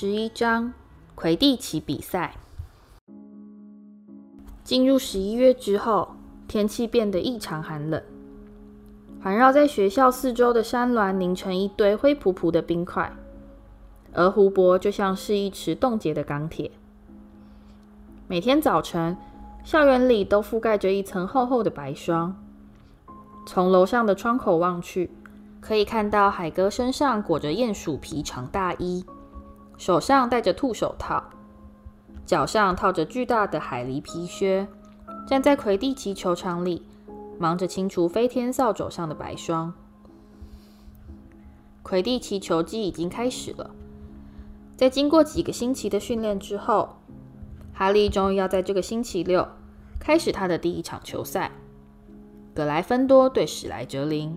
十一章：魁地奇比赛。进入十一月之后，天气变得异常寒冷，环绕在学校四周的山峦凝成一堆灰扑扑的冰块，而湖泊就像是一池冻结的钢铁。每天早晨，校园里都覆盖着一层厚厚的白霜。从楼上的窗口望去，可以看到海哥身上裹着鼹鼠皮长大衣，手上戴着兔手套，脚上套着巨大的海狸皮靴，站在魁地奇球场里，忙着清除飞天扫帚上的白霜。魁地奇球季已经开始了，在经过几个星期的训练之后，哈利终于要在这个星期六开始他的第一场球赛。葛莱芬多对史莱哲林。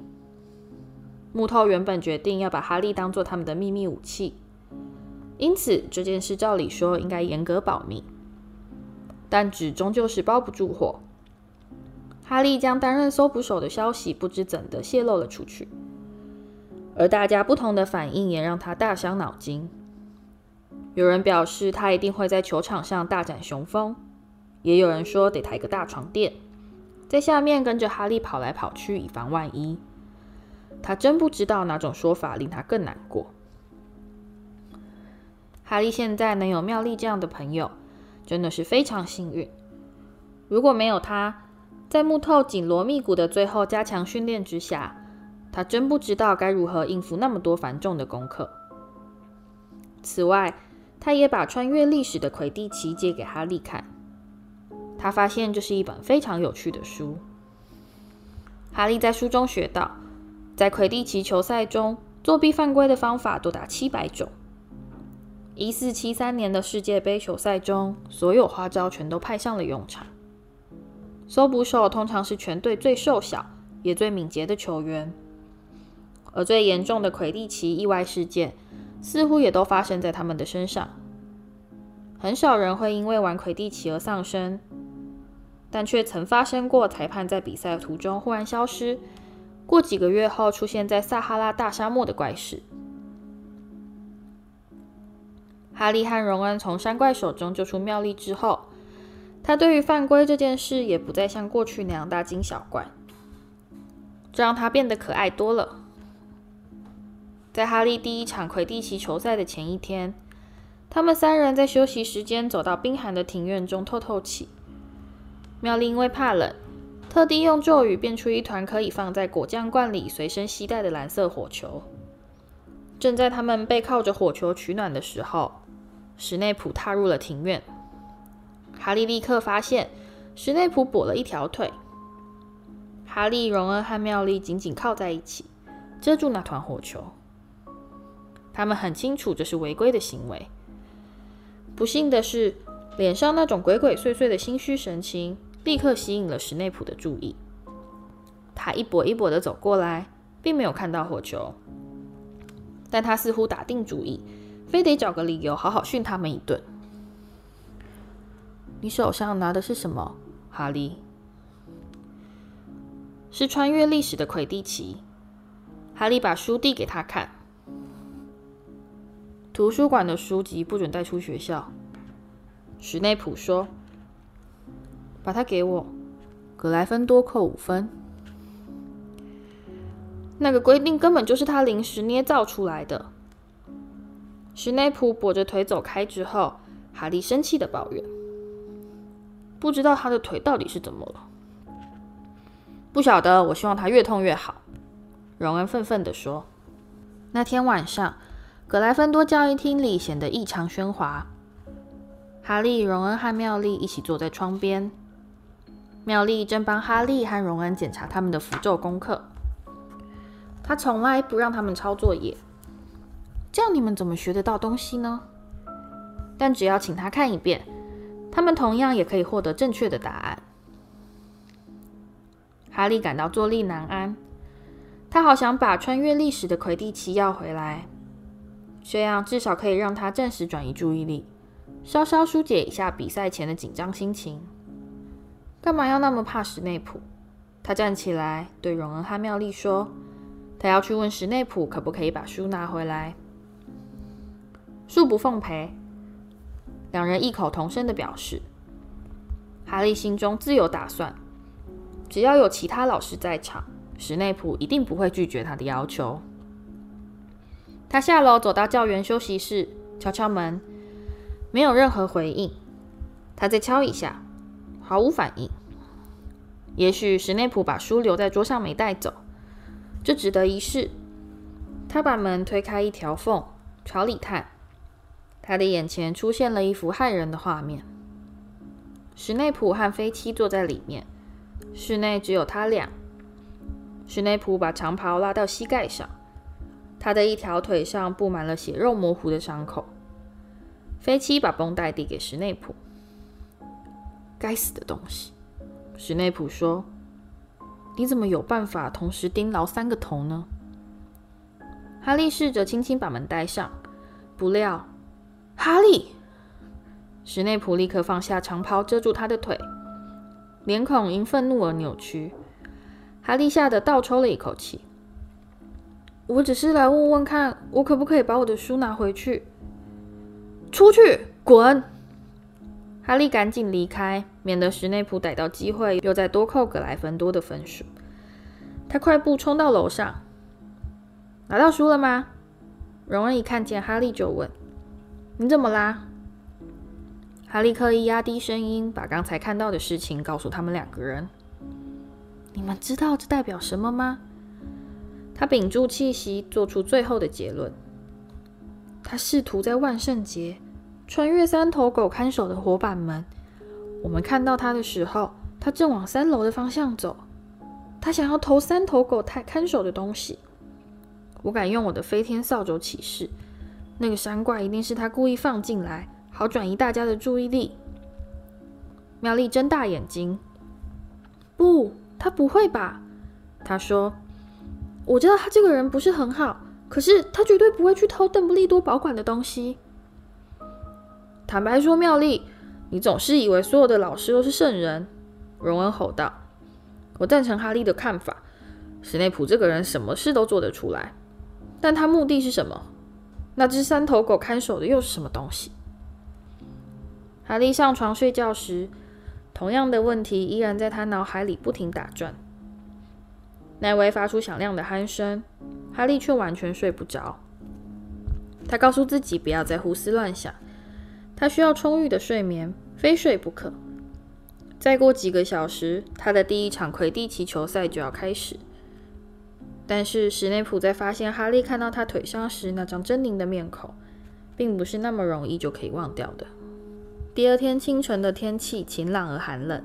木头原本决定要把哈利当做他们的秘密武器，因此这件事照理说应该严格保密。但纸终究是包不住火，哈利将担任搜捕手的消息不知怎的泄露了出去，而大家不同的反应也让他大伤脑筋。有人表示他一定会在球场上大展雄风，也有人说得抬个大床垫。在下面跟着哈利跑来跑去，以防万一。他真不知道哪种说法令他更难过。哈利现在能有妙丽这样的朋友，真的是非常幸运。如果没有他，在木头紧锣密鼓的最后加强训练之下，他真不知道该如何应付那么多繁重的功课。此外，他也把穿越历史的魁地奇借给哈利看。他发现这是一本非常有趣的书。哈利在书中学到，在魁地奇球赛中，作弊犯规的方法多达七百种。一四七三年的世界杯球赛中，所有花招全都派上了用场。搜捕手通常是全队最瘦小也最敏捷的球员，而最严重的魁地奇意外事件，似乎也都发生在他们的身上。很少人会因为玩魁地奇而丧生。但却曾发生过裁判在比赛途中忽然消失，过几个月后出现在撒哈拉大沙漠的怪事。哈利和荣恩从山怪手中救出妙丽之后，他对于犯规这件事也不再像过去那样大惊小怪，这让他变得可爱多了。在哈利第一场魁地奇球赛的前一天，他们三人在休息时间走到冰寒的庭院中透透气。妙丽因为怕冷，特地用咒语变出一团可以放在果酱罐里随身携带的蓝色火球。正在他们背靠着火球取暖的时候，史内普踏入了庭院。哈利立刻发现史内普跛了一条腿。哈利、荣恩和妙丽紧紧靠在一起，遮住那团火球。他们很清楚这是违规的行为。不幸的是，脸上那种鬼鬼祟祟的心虚神情。立刻吸引了史内普的注意。他一跛一跛地走过来，并没有看到火球，但他似乎打定主意，非得找个理由好好训他们一顿。你手上拿的是什么，哈利？是穿越历史的魁地奇。哈利把书递给他看。图书馆的书籍不准带出学校。史内普说。把它给我，格莱芬多扣五分。那个规定根本就是他临时捏造出来的。史内普跛着腿走开之后，哈利生气地抱怨：“不知道他的腿到底是怎么了？”不晓得。我希望他越痛越好。”荣恩愤愤地说。那天晚上，格莱芬多教育厅里显得异常喧哗。哈利、荣恩和妙丽一起坐在窗边。妙丽正帮哈利和荣恩检查他们的符咒功课。他从来不让他们抄作业，这样你们怎么学得到东西呢？但只要请他看一遍，他们同样也可以获得正确的答案。哈利感到坐立难安，他好想把穿越历史的魁地奇要回来，这样至少可以让他暂时转移注意力，稍稍疏解一下比赛前的紧张心情。干嘛要那么怕史内普？他站起来对荣恩和妙丽说：“他要去问史内普可不可以把书拿回来。”恕不奉陪。”两人异口同声的表示。哈利心中自有打算，只要有其他老师在场，史内普一定不会拒绝他的要求。他下楼走到教员休息室，敲敲门，没有任何回应。他再敲一下，毫无反应。也许史内普把书留在桌上没带走，这值得一试。他把门推开一条缝，朝里探。他的眼前出现了一幅骇人的画面。史内普和飞七坐在里面，室内只有他俩。史内普把长袍拉到膝盖上，他的一条腿上布满了血肉模糊的伤口。飞七把绷带递给史内普。该死的东西！史内普说：“你怎么有办法同时盯牢三个头呢？”哈利试着轻轻把门带上，不料，哈利。史内普立刻放下长袍，遮住他的腿，脸孔因愤怒而扭曲。哈利吓得倒抽了一口气。“我只是来问问看，我可不可以把我的书拿回去？”“出去，滚！”哈利赶紧离开，免得史内普逮到机会又再多扣格莱芬多的分数。他快步冲到楼上，拿到书了吗？荣恩一看见哈利就问：“你怎么啦？”哈利刻意压低声音，把刚才看到的事情告诉他们两个人。你们知道这代表什么吗？他屏住气息，做出最后的结论。他试图在万圣节穿越三头狗看守的活板门。我们看到他的时候，他正往三楼的方向走。他想要偷三头狗太看守的东西。我敢用我的飞天扫帚起誓，那个山怪一定是他故意放进来。好转移大家的注意力。妙丽睁大眼睛：“不，他不会吧？”他说：“我知道他这个人不是很好，可是他绝对不会去偷邓布利多保管的东西。”坦白说，妙丽，你总是以为所有的老师都是圣人。”荣恩吼道。“我赞成哈利的看法，史内普这个人什么事都做得出来，但他目的是什么？那只三头狗看守的又是什么东西？”哈利上床睡觉时，同样的问题依然在他脑海里不停打转。奈威发出响亮的鼾声，哈利却完全睡不着。他告诉自己不要再胡思乱想，他需要充裕的睡眠，非睡不可。再过几个小时，他的第一场魁地奇球赛就要开始。但是史内普在发现哈利看到他腿上时那张狰狞的面孔，并不是那么容易就可以忘掉的。第二天清晨的天气晴朗而寒冷，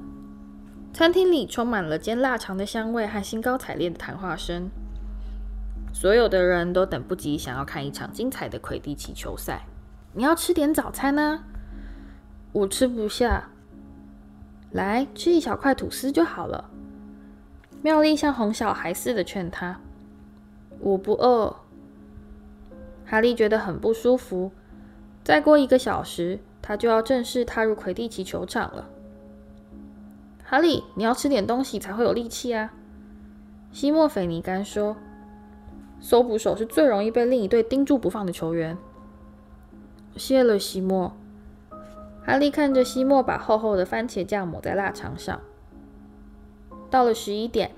餐厅里充满了煎腊肠的香味和兴高采烈的谈话声。所有的人都等不及想要看一场精彩的魁地奇球赛。你要吃点早餐呢？我吃不下。来，吃一小块吐司就好了。妙丽像哄小孩似的劝他。我不饿。哈利觉得很不舒服。再过一个小时。他就要正式踏入魁地奇球场了。哈利，你要吃点东西才会有力气啊。西莫·斐尼甘说：“搜捕手是最容易被另一队盯住不放的球员。”谢了，西莫。哈利看着西莫把厚厚的番茄酱抹在腊肠上。到了十一点，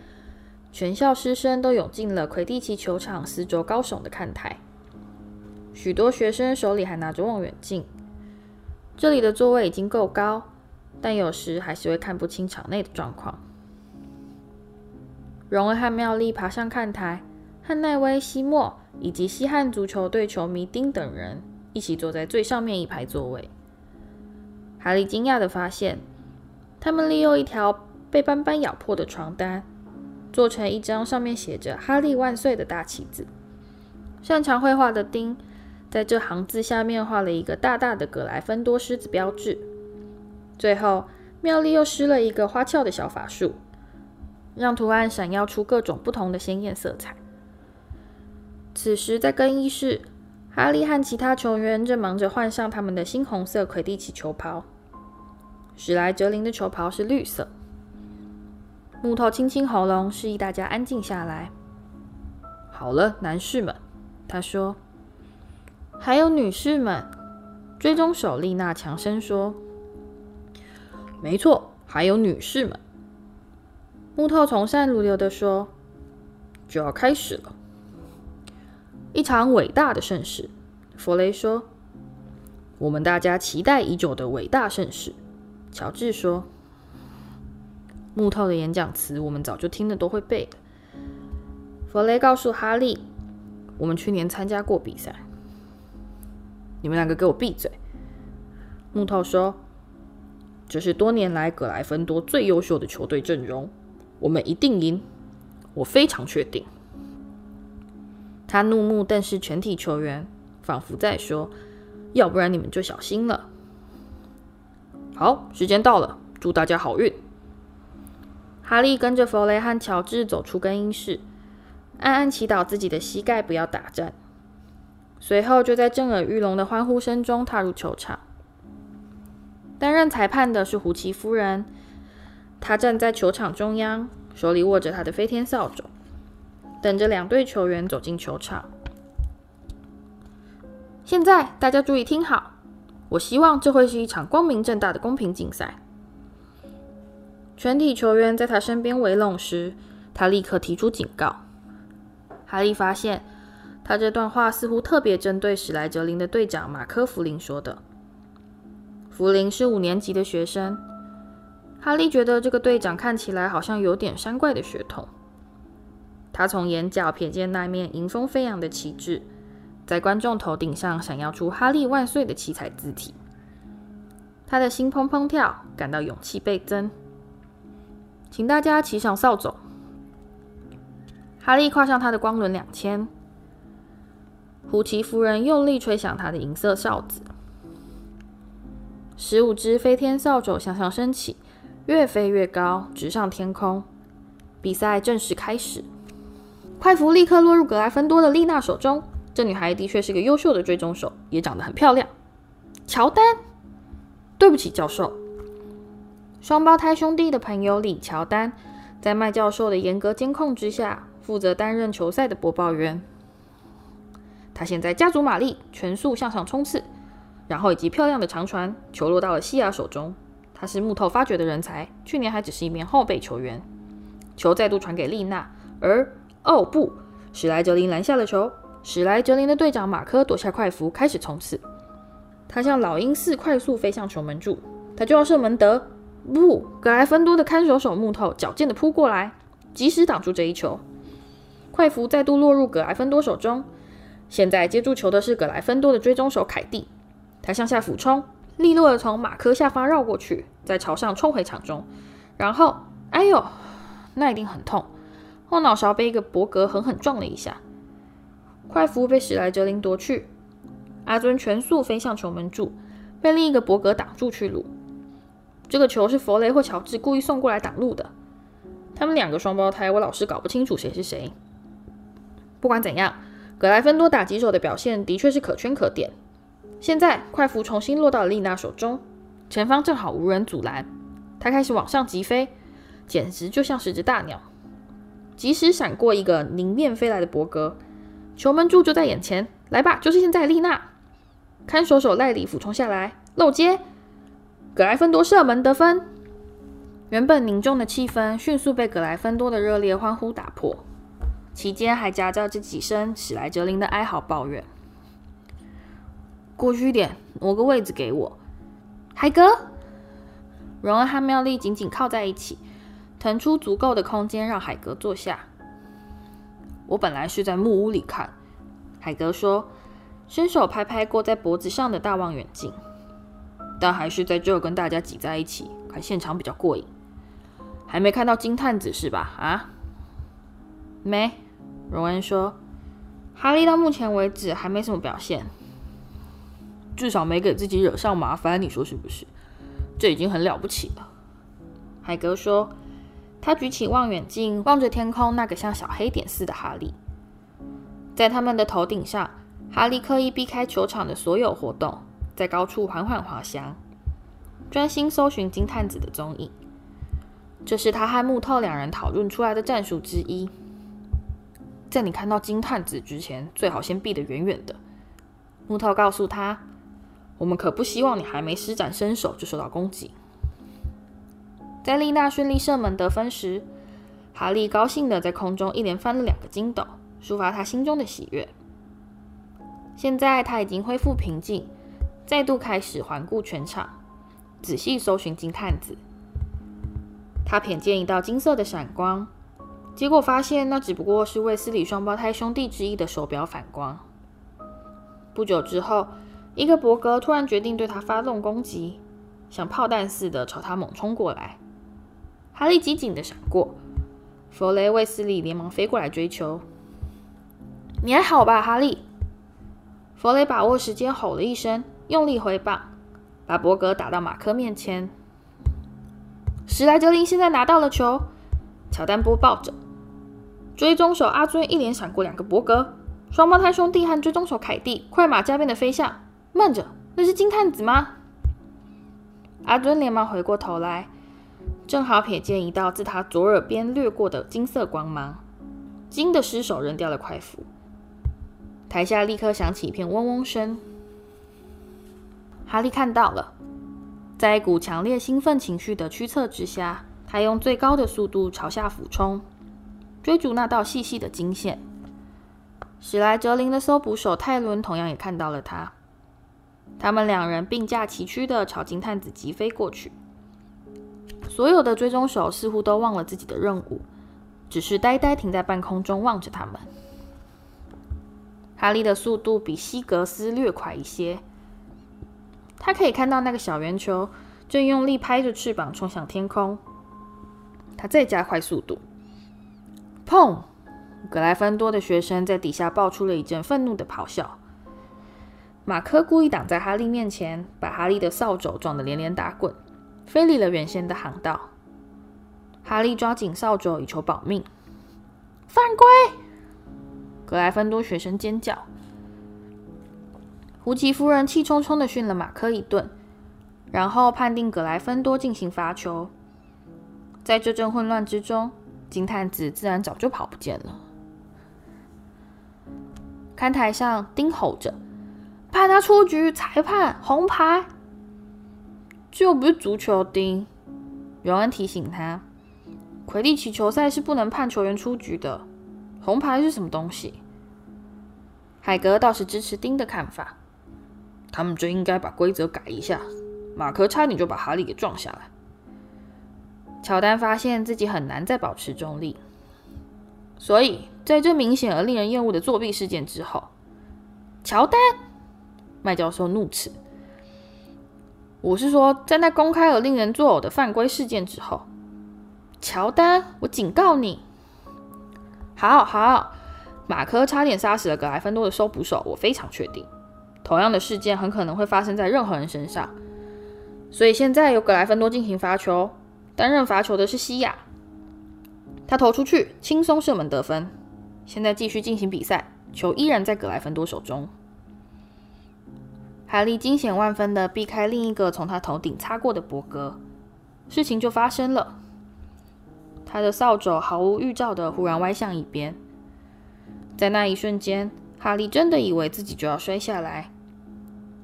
全校师生都涌进了魁地奇球场四周高耸的看台，许多学生手里还拿着望远镜。这里的座位已经够高，但有时还是会看不清场内的状况。荣恩和妙丽爬上看台，和奈威、西莫以及西汉足球队球迷丁等人一起坐在最上面一排座位。哈利惊讶地发现，他们利用一条被斑斑咬破的床单，做成一张上面写着“哈利万岁”的大旗子。擅长绘画的丁。在这行字下面画了一个大大的葛莱芬多狮子标志。最后，妙丽又施了一个花俏的小法术，让图案闪耀出各种不同的鲜艳色彩。此时，在更衣室，哈利和其他球员正忙着换上他们的猩红色魁地奇球袍。史莱哲林的球袍是绿色。木头清清喉咙，示意大家安静下来。好了，男士们，他说。还有女士们，追踪手丽娜强声说：“没错，还有女士们。”木头从善如流地说：“就要开始了，一场伟大的盛事。”弗雷说：“我们大家期待已久的伟大盛事。”乔治说：“木头的演讲词我们早就听得都会背的。”弗雷告诉哈利：“我们去年参加过比赛。”你们两个给我闭嘴！木头说：“这是多年来葛莱芬多最优秀的球队阵容，我们一定赢，我非常确定。”他怒目瞪视全体球员，仿佛在说：“要不然你们就小心了。”好，时间到了，祝大家好运。哈利跟着弗雷和乔治走出更衣室，暗暗祈祷自己的膝盖不要打颤。随后，就在震耳欲聋的欢呼声中踏入球场。担任裁判的是胡奇夫人，她站在球场中央，手里握着她的飞天扫帚，等着两队球员走进球场。现在，大家注意听好，我希望这会是一场光明正大的公平竞赛。全体球员在他身边围拢时，他立刻提出警告。哈利发现。他这段话似乎特别针对史莱哲林的队长马科·弗林说的。弗林是五年级的学生，哈利觉得这个队长看起来好像有点山怪的血统。他从眼角瞥见那面迎风飞扬的旗帜，在观众头顶上闪耀出“哈利万岁”的七彩字体。他的心砰砰跳，感到勇气倍增。请大家骑上扫帚。哈利跨上他的光轮两千。胡奇夫人用力吹响他的银色哨子，十五只飞天扫帚向上升起，越飞越高，直上天空。比赛正式开始。快符立刻落入格莱芬多的丽娜手中。这女孩的确是个优秀的追踪手，也长得很漂亮。乔丹，对不起，教授。双胞胎兄弟的朋友李乔丹，在麦教授的严格监控之下，负责担任球赛的播报员。他现在加足马力，全速向上冲刺，然后以及漂亮的长传，球落到了西亚手中。他是木头发掘的人才，去年还只是一名后备球员。球再度传给丽娜，而哦不，史莱哲林拦下了球。史莱哲林的队长马科夺下快服，开始冲刺。他像老鹰似快速飞向球门柱，他就要射门得不？葛莱芬多的看守手木头矫健地扑过来，及时挡住这一球。快符再度落入葛莱芬多手中。现在接住球的是葛莱芬多的追踪手凯蒂，他向下俯冲，利落地从马科下方绕过去，再朝上冲回场中。然后，哎呦，那一定很痛！后脑勺被一个博格狠狠撞了一下。快符被史莱哲林夺去，阿尊全速飞向球门柱，被另一个博格挡住去路。这个球是弗雷或乔治故意送过来挡路的。他们两个双胞胎，我老是搞不清楚谁是谁。不管怎样。葛莱芬多打击手的表现的确是可圈可点。现在快符重新落到了丽娜手中，前方正好无人阻拦，他开始往上疾飞，简直就像是只大鸟。及时闪过一个迎面飞来的博格，球门柱就在眼前，来吧，就是现在，丽娜！看守手赖里俯冲下来，漏接，格莱芬多射门得分。原本凝重的气氛迅速被格莱芬多的热烈欢呼打破。期间还夹杂着几声史莱哲林的哀嚎抱怨：“过去一点，挪个位置给我，海格。”荣恩和妙丽紧紧靠在一起，腾出足够的空间让海格坐下。我本来是在木屋里看，海格说，伸手拍拍挂在脖子上的大望远镜，但还是在这跟大家挤在一起看现场比较过瘾。还没看到金探子是吧？啊，没。荣恩说：“哈利到目前为止还没什么表现，至少没给自己惹上麻烦，你说是不是？这已经很了不起了。”海格说：“他举起望远镜，望着天空那个像小黑点似的哈利。在他们的头顶上，哈利刻意避开球场的所有活动，在高处缓缓滑翔，专心搜寻金探子的踪影。这是他和木头两人讨论出来的战术之一。”在你看到金探子之前，最好先避得远远的。木头告诉他：“我们可不希望你还没施展身手就受到攻击。在丽娜顺利射门得分时，哈利高兴地在空中一连翻了两个筋斗，抒发他心中的喜悦。现在他已经恢复平静，再度开始环顾全场，仔细搜寻金探子。他瞥见一道金色的闪光，结果发现那只不过是卫斯理双胞胎兄弟之一的手表反光。不久之后，一个伯格突然决定对他发动攻击，像炮弹似的朝他猛冲过来。哈利机警地闪过。弗雷·卫斯理连忙飞过来追求。“你还好吧，哈利？”弗雷把握时间吼了一声，用力挥棒，把伯格打到马克面前。史莱哲林现在拿到了球，乔丹播报着。追踪手阿尊一连闪过两个伯格，双胞胎兄弟和追踪手凯蒂快马加鞭的飞向。慢着，那是金探子吗？阿尊连忙回过头来。正好瞥见一道自他左耳边掠过的金色光芒，惊得失手扔掉了快斧。台下立刻响起一片嗡嗡声。哈利看到了，在一股强烈兴奋情绪的驱策之下，他用最高的速度朝下俯冲，追逐那道细细的金线。史莱哲林的搜捕手泰伦同样也看到了他，他们两人并驾齐驱的朝金探子疾飞过去。所有的追踪手似乎都忘了自己的任务，只是呆呆停在半空中望着他们。哈利的速度比西格斯略快一些，他可以看到那个小圆球正用力拍着翅膀冲向天空。他再加快速度，砰！格莱芬多的学生在底下爆出了一阵愤怒的咆哮。马克故意挡在哈利面前，把哈利的扫帚撞得连连打滚。飞离了原先的航道，哈利抓紧扫帚以求保命。犯规！格莱芬多学生尖叫。胡奇夫人气冲冲地训了马克一顿，然后判定格莱芬多进行罚球。在这阵混乱之中，金探子自然早就跑不见了。看台上，丁吼着：“判他出局！裁判，红牌！”这又不是足球钉，荣恩提醒他：“魁地奇球赛是不能判球员出局的，红牌是什么东西？”海格倒是支持丁的看法：“他们就应该把规则改一下。”马克差点就把哈利给撞下来。乔丹发现自己很难再保持中立，所以在这明显而令人厌恶的作弊事件之后，乔丹，麦教授怒斥。我是说，在那公开而令人作呕的犯规事件之后，乔丹，我警告你，好好，马克差点杀死了格莱芬多的收捕手，我非常确定，同样的事件很可能会发生在任何人身上，所以现在由格莱芬多进行罚球，担任罚球的是西亚，他投出去，轻松射门得分，现在继续进行比赛，球依然在格莱芬多手中。哈利惊险万分地避开另一个从他头顶擦过的伯格，事情就发生了。他的扫帚毫无预兆地忽然歪向一边，在那一瞬间，哈利真的以为自己就要摔下来。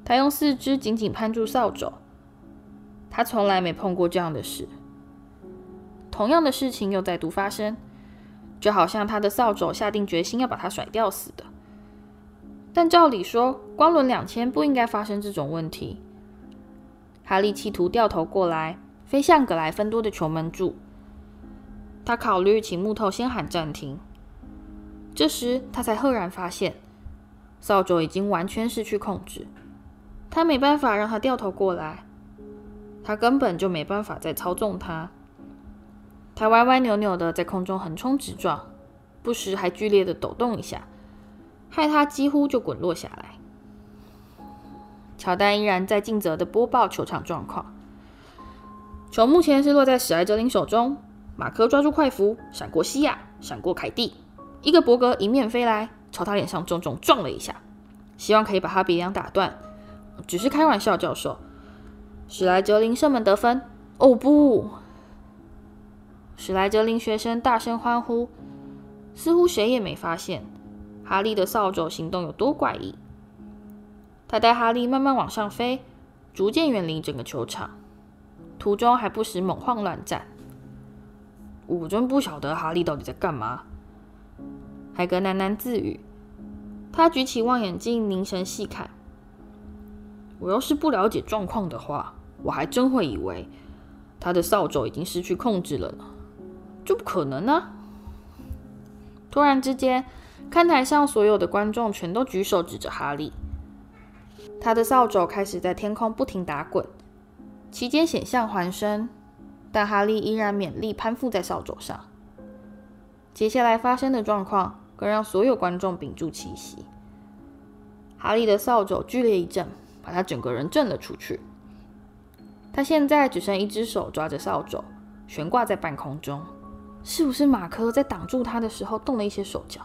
他用四肢紧紧攀住扫帚，他从来没碰过这样的事。同样的事情又再度发生，就好像他的扫帚下定决心要把他甩掉似的。但照理说，光轮两千不应该发生这种问题。哈利企图掉头过来，飞向格莱芬多的球门柱。他考虑请木头先喊暂停。这时，他才赫然发现，扫帚已经完全失去控制。他没办法让他掉头过来，他根本就没办法再操纵他。他歪歪扭扭的在空中横冲直撞，不时还剧烈的抖动一下。害他几乎就滚落下来。乔丹依然在尽责的播报球场状况。球目前是落在史莱哲林手中。马克抓住快符，闪过西亚，闪过凯蒂。一个伯格迎面飞来，朝他脸上重重撞了一下，希望可以把他鼻梁打断。只是开玩笑，教授。史莱哲林射门得分。哦不！史莱哲林学生大声欢呼，似乎谁也没发现。哈利的扫帚行动有多怪异？他带哈利慢慢往上飞，逐渐远离整个球场，途中还不时猛晃乱战。我真不晓得哈利到底在干嘛。海格喃喃自语，他举起望远镜凝神细看。我要是不了解状况的话，我还真会以为他的扫帚已经失去控制了呢。这不可能啊！突然之间，看台上所有的观众全都举手指着哈利。他的扫帚开始在天空不停打滚，期间险象环生，但哈利依然勉力攀附在扫帚上。接下来发生的状况更让所有观众屏住气息。哈利的扫帚剧烈一震，把他整个人震了出去。他现在只剩一只手抓着扫帚，悬挂在半空中。是不是马克在挡住他的时候动了一些手脚？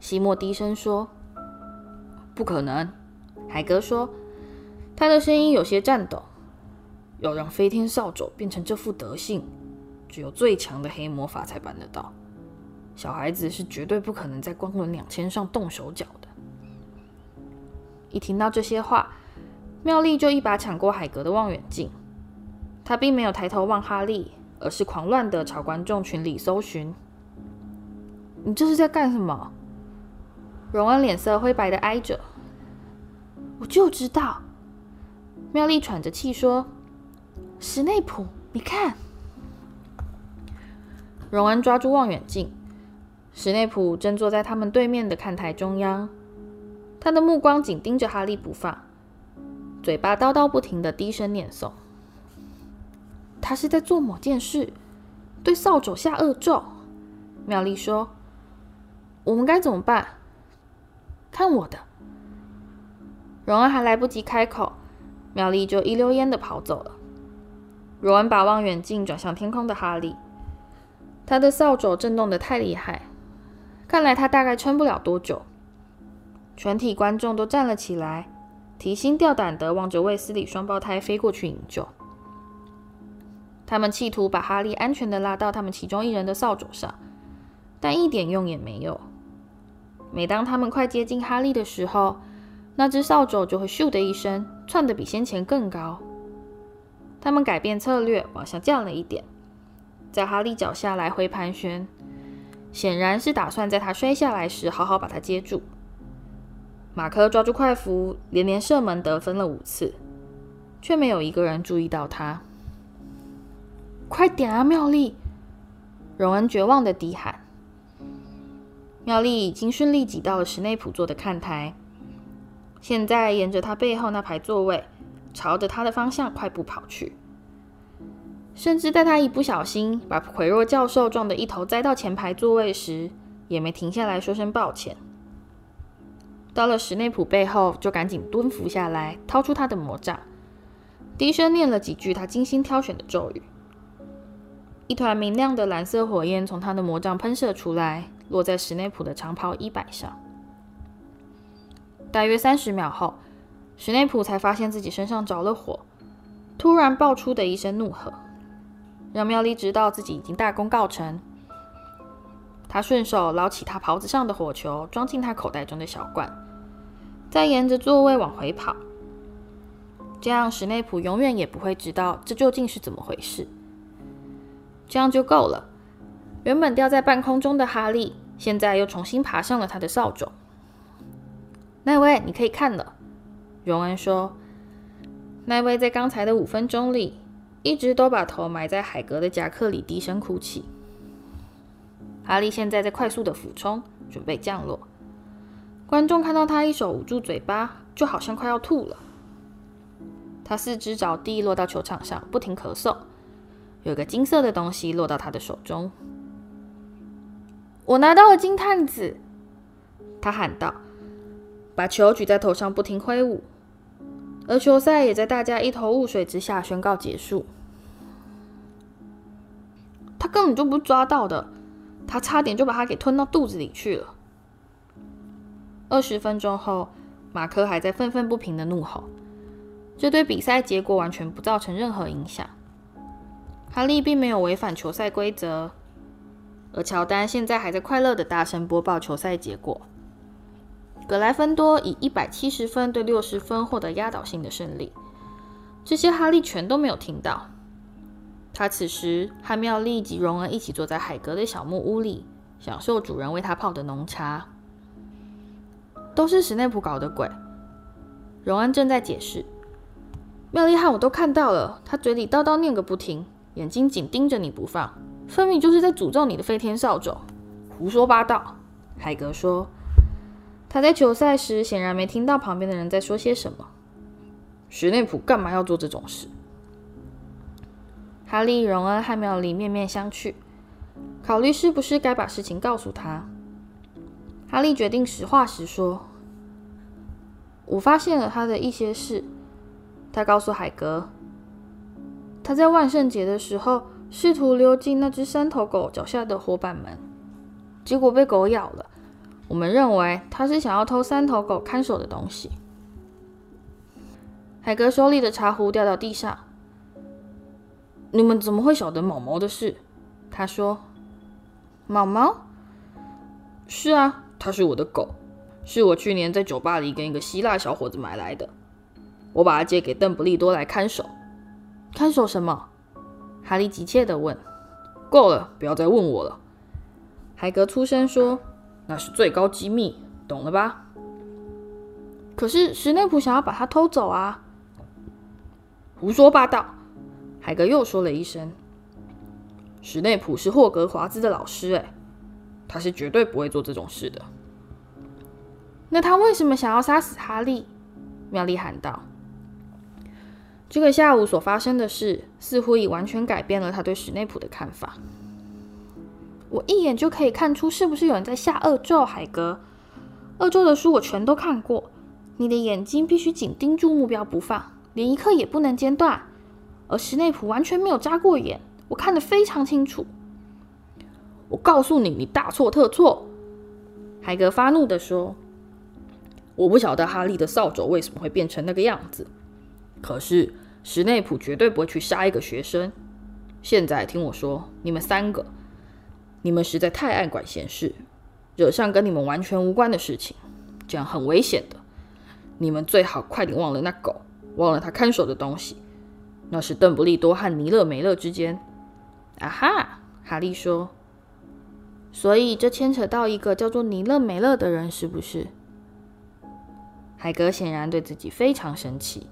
西莫低声说：“不可能。”海格说，他的声音有些颤抖。要让飞天扫帚变成这副德性，只有最强的黑魔法才办得到。小孩子是绝对不可能在光轮两千上动手脚的。一听到这些话，妙丽就一把抢过海格的望远镜。他并没有抬头望哈利。而是狂乱地朝观众群里搜寻。你这是在干什么？荣恩脸色灰白地挨着。我就知道。妙丽喘着气说：“史内普，你看。”荣恩抓住望远镜，史内普正坐在他们对面的看台中央，他的目光紧盯着哈利不放，嘴巴叨叨不停的低声念诵。他是在做某件事，对扫帚下恶咒。妙丽说：“我们该怎么办？”看我的。荣恩还来不及开口，妙丽就一溜烟的跑走了。荣恩把望远镜转向天空的哈利，他的扫帚震动的太厉害，看来他大概撑不了多久。全体观众都站了起来，提心吊胆的望着卫斯理双胞胎飞过去营救。他们企图把哈利安全地拉到他们其中一人的扫帚上，但一点用也没有。每当他们快接近哈利的时候，那只扫帚就会咻的一声窜得比先前更高。他们改变策略，往下降了一点，在哈利脚下来回盘旋，显然是打算在他摔下来时好好把他接住。马克抓住快符，连连射门得分了五次，却没有一个人注意到他。快点啊，妙丽！荣恩绝望的低喊。妙丽已经顺利挤到了史内普坐的看台，现在沿着他背后那排座位，朝着他的方向快步跑去。甚至在他一不小心把奎若教授撞得一头栽到前排座位时，也没停下来说声抱歉。到了史内普背后，就赶紧蹲伏下来，掏出他的魔杖，低声念了几句他精心挑选的咒语。一团明亮的蓝色火焰从他的魔杖喷射出来，落在史内普的长袍衣摆上。大约三十秒后，史内普才发现自己身上着了火，突然爆出的一声怒喝，让妙丽知道自己已经大功告成。他顺手捞起他袍子上的火球，装进他口袋中的小罐，再沿着座位往回跑。这样，史内普永远也不会知道这究竟是怎么回事。这样就够了。原本吊在半空中的哈利，现在又重新爬上了他的扫帚。奈威，你可以看了。荣恩说：“奈威在刚才的五分钟里，一直都把头埋在海格的夹克里，低声哭泣。”哈利现在在快速的俯冲，准备降落。观众看到他一手捂住嘴巴，就好像快要吐了。他四肢着地，落到球场上，不停咳嗽。有个金色的东西落到他的手中，我拿到了金探子，他喊道，把球举在头上，不停挥舞，而球赛也在大家一头雾水之下宣告结束。他根本就不抓到的，他差点就把他给吞到肚子里去了。二十分钟后，马克还在愤愤不平的怒吼，这对比赛结果完全不造成任何影响。哈利并没有违反球赛规则，而乔丹现在还在快乐地大声播报球赛结果。格莱芬多以一百七十分对六十分获得压倒性的胜利。这些哈利全都没有听到。他此时和妙丽及荣恩一起坐在海格的小木屋里，享受主人为他泡的浓茶。都是史内普搞的鬼。荣恩正在解释，妙丽和我都看到了，他嘴里叨叨念个不停，眼睛紧盯着你不放，分明就是在诅咒你的飞天扫帚。胡说八道，海格说。他在球赛时显然没听到旁边的人在说些什么。史内普干嘛要做这种事？哈利、荣恩和妙丽面面相觑，考虑是不是该把事情告诉他。哈利决定实话实说：“我发现了他的一些事。”他告诉海格：“他在万圣节的时候试图溜进那只三头狗脚下的活板门，结果被狗咬了。我们认为他是想要偷三头狗看守的东西。”海格手里的茶壶掉到地上。你们怎么会晓得毛毛的事？他说：“毛毛？是啊，它是我的狗，是我去年在酒吧里跟一个希腊小伙子买来的。我把它借给邓布利多来看守。看守什么？”哈利急切地问。“够了，不要再问我了。”海格出声说：“那是最高机密，懂了吧？”可是史内普想要把它偷走啊！胡说八道！海格又说了一声：“史内普是霍格华兹的老师，哎，他是绝对不会做这种事的。”那他为什么想要杀死哈利？妙丽喊道。这个下午所发生的事似乎已完全改变了他对史内普的看法。我一眼就可以看出是不是有人在下恶咒。海格，恶咒的书我全都看过。你的眼睛必须紧盯住目标不放，连一刻也不能间断。而史内普完全没有眨过眼，我看得非常清楚。我告诉你，你大错特错！海格发怒地说：“我不晓得哈利的扫帚为什么会变成那个样子，可是史内普绝对不会去杀一个学生。现在听我说，你们三个，你们实在太爱管闲事，惹上跟你们完全无关的事情，这样很危险的。你们最好快点忘了那狗，忘了他看守的东西。”那是邓布利多和尼勒梅勒之间。啊哈，哈利说。所以这牵扯到一个叫做尼勒梅勒的人，是不是？海格显然对自己非常生气。